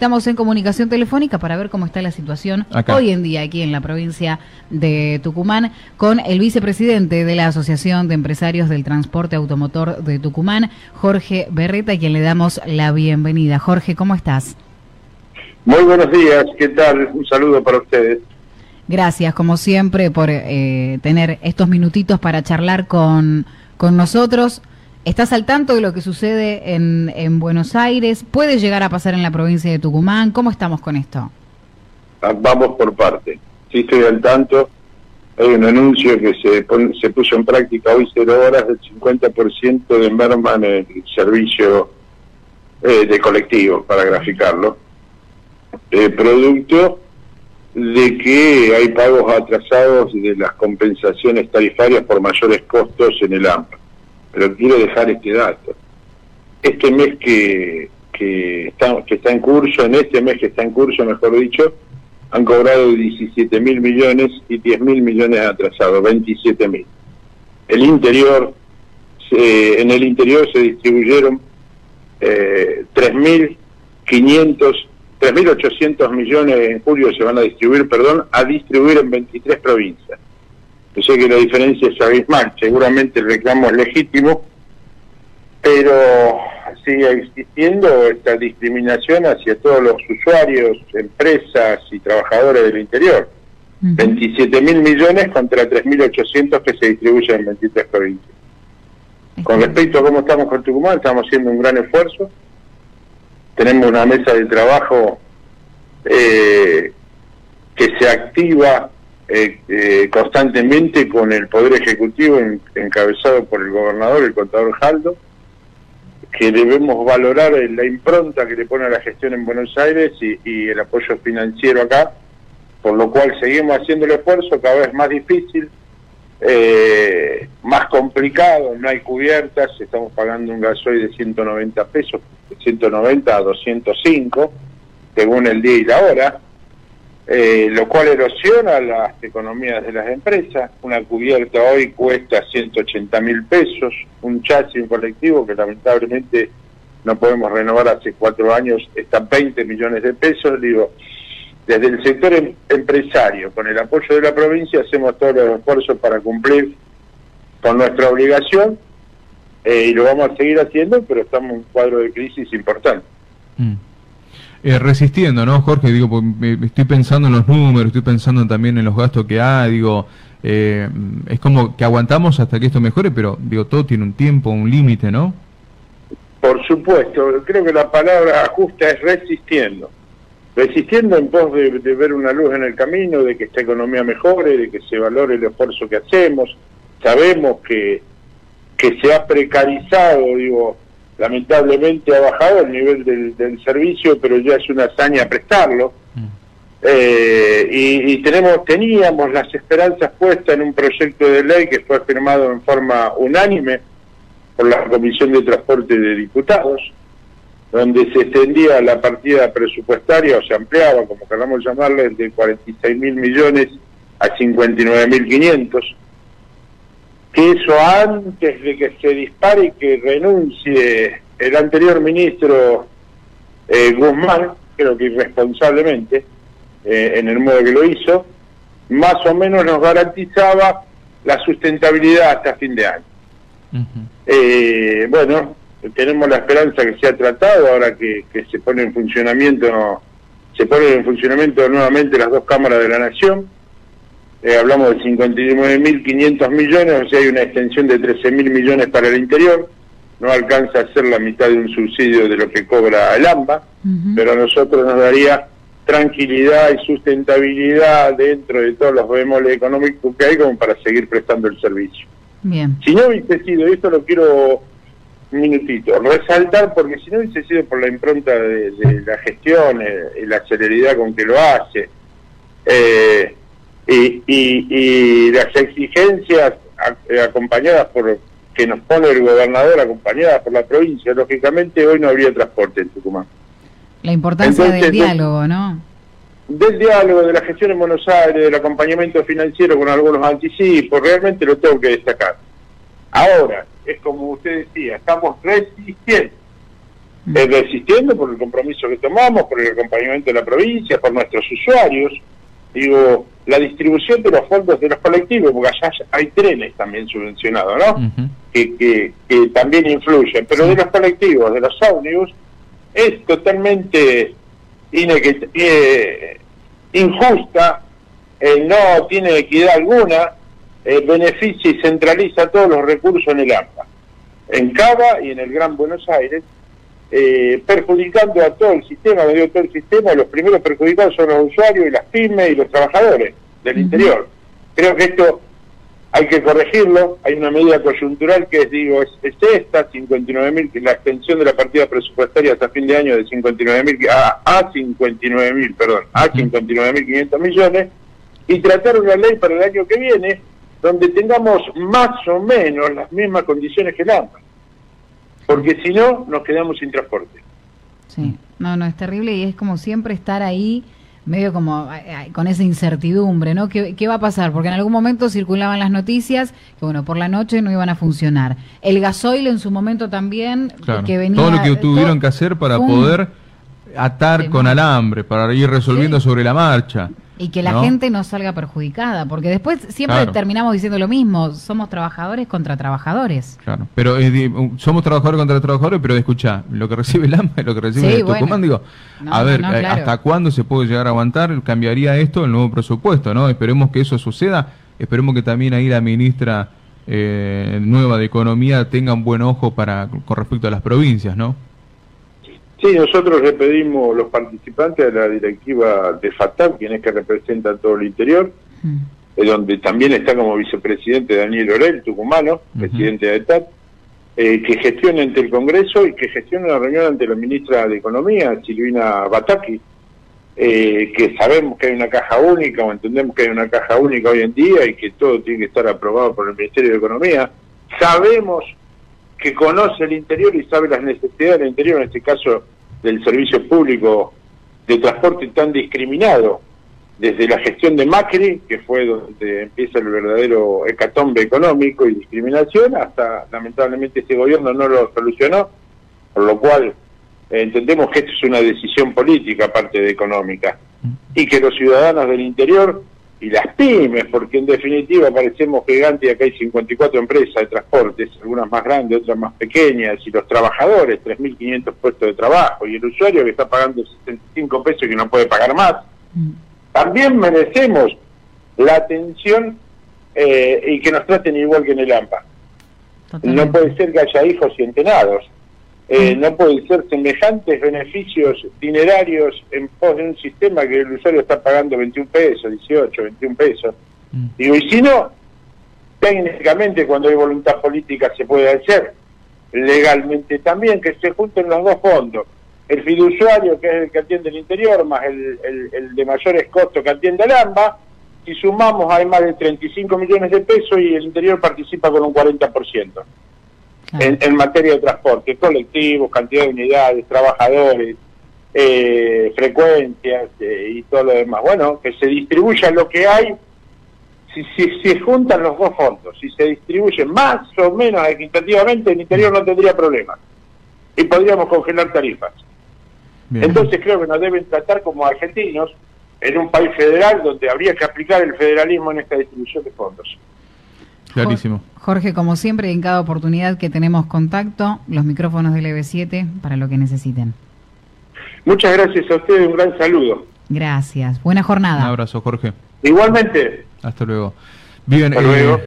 Estamos en comunicación telefónica para ver cómo está la situación Acá. hoy en día aquí en la provincia de Tucumán con el vicepresidente de la Asociación de Empresarios del Transporte Automotor de Tucumán, Jorge Berreta, a quien le damos la bienvenida. Jorge, ¿cómo estás? Muy buenos días, ¿qué tal? Un saludo para ustedes. Gracias, como siempre, por eh, tener estos minutitos para charlar con, con nosotros. ¿Estás al tanto de lo que sucede en, en Buenos Aires? ¿Puede llegar a pasar en la provincia de Tucumán? ¿Cómo estamos con esto? Ah, Vamos por parte. Sí estoy al tanto. Hay un anuncio que se, pon- se puso en práctica hoy cero horas del 50% de merma en el servicio eh, de colectivo, para graficarlo. Eh, producto de que hay pagos atrasados de las compensaciones tarifarias por mayores costos en el AMPA. Pero quiero dejar este dato. Este mes que, que, está, que está en curso, en este mes que está en curso, mejor dicho, han cobrado 17 mil millones y 10 mil millones atrasados, 27 mil. El interior, en el interior se distribuyeron eh, 3.500, 3.800 millones en julio se van a distribuir, perdón, a distribuir en 23 provincias. Yo sé que la diferencia es abismal, seguramente el reclamo es legítimo, pero sigue existiendo esta discriminación hacia todos los usuarios, empresas y trabajadores del interior. Ujú. 27 mil millones contra 3.800 que se distribuyen en 23 provincias. Con respecto a cómo estamos con Tucumán, estamos haciendo un gran esfuerzo. Tenemos una mesa de trabajo eh, que se activa eh, eh, constantemente con el Poder Ejecutivo en- encabezado por el gobernador, el contador Jaldo, que debemos valorar la impronta que le pone a la gestión en Buenos Aires y, y el apoyo financiero acá, por lo cual seguimos haciendo el esfuerzo cada vez más difícil, eh, más complicado, no hay cubiertas, estamos pagando un gasoil de 190 pesos, de 190 a 205, según el día y la hora, eh, lo cual erosiona las economías de las empresas. Una cubierta hoy cuesta 180 mil pesos, un chasis un colectivo que lamentablemente no podemos renovar hace cuatro años, está 20 millones de pesos, digo, desde el sector em- empresario, con el apoyo de la provincia, hacemos todos los esfuerzos para cumplir con nuestra obligación eh, y lo vamos a seguir haciendo, pero estamos en un cuadro de crisis importante. Mm. Eh, resistiendo, ¿no, Jorge? Digo, me- estoy pensando en los números, estoy pensando también en los gastos que hay, digo, eh, es como que aguantamos hasta que esto mejore, pero digo, todo tiene un tiempo, un límite, ¿no? Por supuesto, creo que la palabra justa es resistiendo. Resistiendo en pos de, de ver una luz en el camino, de que esta economía mejore, de que se valore el esfuerzo que hacemos. Sabemos que, que se ha precarizado, digo, lamentablemente ha bajado el nivel del, del servicio, pero ya es una hazaña prestarlo. Eh, y, y tenemos teníamos las esperanzas puestas en un proyecto de ley que fue firmado en forma unánime por la Comisión de Transporte de Diputados, donde se extendía la partida presupuestaria o se ampliaba, como queramos llamarle, de 46 mil millones a 59 mil 500. Que eso antes de que se dispare y que renuncie el anterior ministro eh, Guzmán, creo que irresponsablemente, eh, en el modo que lo hizo, más o menos nos garantizaba la sustentabilidad hasta fin de año. Eh, bueno, tenemos la esperanza que sea tratado ahora que, que se pone en funcionamiento, se ponen en funcionamiento nuevamente las dos cámaras de la nación. Eh, hablamos de 59.500 millones, o sea, hay una extensión de 13.000 millones para el interior. No alcanza a ser la mitad de un subsidio de lo que cobra el AMBA, pero a nosotros nos daría tranquilidad y sustentabilidad dentro de todos los bemoles económicos que hay como para seguir prestando el servicio. Bien. Si no hubiese sido, y esto lo quiero un minutito, resaltar, porque si no hubiese sido por la impronta de, de la gestión eh, y la celeridad con que lo hace, eh, y, y- y las exigencias a- eh, acompañadas por que nos pone el gobernador, acompañadas por la provincia, lógicamente hoy no habría transporte en Tucumán. La importancia del diálogo, ¿no? Del diálogo, de la gestión en Buenos Aires, del acompañamiento financiero con algunos anticipos, realmente lo tengo que destacar. Ahora, es como usted decía, estamos resistiendo. Mm. resistiendo por el compromiso que tomamos, por el acompañamiento de la provincia, por nuestros usuarios. Digo, la distribución de los fondos de los colectivos, porque allá hay trenes también subvencionados, ¿no? que, que, también influyen, pero de los colectivos, de los ómnibus, es totalmente eh, injusta, eh, no tiene equidad alguna, eh, beneficia y centraliza todos los recursos en el AMPA, en Cava y en el Gran Buenos Aires, perjudicando a todo el sistema, digo todo el sistema, los primeros perjudicados son los usuarios y las pymes y los trabajadores del interior. Creo que esto hay que corregirlo, hay una medida coyuntural que es, digo, es, esta, 59 mil, la extensión de la partida presupuestaria hasta fin de año de 59 mil a, a 59 mil, perdón, a 59 mil 500 millones, y tratar una ley para el año que viene donde tengamos más o menos las mismas condiciones que el AMPA. Porque si no, nos quedamos sin transporte. Sí, no, no, es terrible y es como siempre estar ahí medio como con esa incertidumbre, ¿no? ¿Qué, va a pasar? Porque en algún momento circulaban las noticias que, bueno, por la noche no iban a funcionar. El gasoil en su momento también, que venía... Todo lo que tuvieron que hacer para poder atar con alambre, para ir resolviendo sobre la marcha. Y que la gente no salga perjudicada, porque después siempre terminamos diciendo lo mismo, somos trabajadores contra trabajadores. Claro, pero eh, somos trabajadores contra trabajadores, pero escucha, lo que recibe el AMA lo que recibe el Tucumán, digo, a ver, eh, ¿hasta cuándo se puede llegar a aguantar? ¿Cambiaría esto el nuevo presupuesto? no Esperemos que eso suceda, esperemos que también ahí la ministra eh, nueva de Economía tenga un buen ojo para con respecto a las provincias, ¿no? Sí, nosotros le pedimos los participantes de la directiva de FATAP, quien es que representa todo el interior, mm. donde también está como vicepresidente Daniel Orel, tucumano, presidente de ETAP, eh, que gestione ante el Congreso y que gestione una reunión ante la ministra de Economía, Silvina Bataki, eh, que sabemos que hay una caja única o entendemos que hay una caja única hoy en día y que todo tiene que estar aprobado por el Ministerio de Economía. Sabemos que conoce el interior y sabe las necesidades del interior, en este caso del servicio público de transporte tan discriminado, desde la gestión de Macri, que fue donde empieza el verdadero hecatombe económico y discriminación, hasta lamentablemente este gobierno no lo solucionó, por lo cual eh, entendemos que esto es una decisión política, aparte de económica, y que los ciudadanos del interior y las pymes, porque en definitiva parecemos gigantes y acá hay 54 empresas de transportes, algunas más grandes, otras más pequeñas, y los trabajadores, 3.500 puestos de trabajo, y el usuario que está pagando 65 pesos y que no puede pagar más, mm. también merecemos la atención eh, y que nos traten igual que en el AMPA. No puede ser que haya hijos y entenados. Eh, no pueden ser semejantes beneficios dinerarios en pos de un sistema que el usuario está pagando 21 pesos, 18, 21 pesos. Mm. Digo, y si no, técnicamente cuando hay voluntad política se puede hacer, legalmente también, que se junten los dos fondos. El fiduciario, que es el que atiende el interior, más el, el, de mayores costos que atiende el AMBA, si sumamos hay más de 35 millones de pesos y el interior participa con un 40% en, materia de transporte, colectivos, cantidad de unidades, trabajadores, eh, frecuencias eh, y todo lo demás. Bueno, que se distribuya lo que hay, si, se juntan los dos fondos, si se distribuye más o menos equitativamente, el interior no tendría problemas y podríamos congelar tarifas. Entonces creo que nos deben tratar como argentinos en un país federal donde habría que aplicar el federalismo en esta distribución de fondos. Clarísimo. Jorge, como siempre, en cada oportunidad que tenemos contacto, los micrófonos del EB7 para lo que necesiten. Muchas gracias a ustedes, un gran saludo. Gracias, buena jornada. Un abrazo, Jorge. Igualmente. Hasta luego. Bien, Hasta luego. Eh,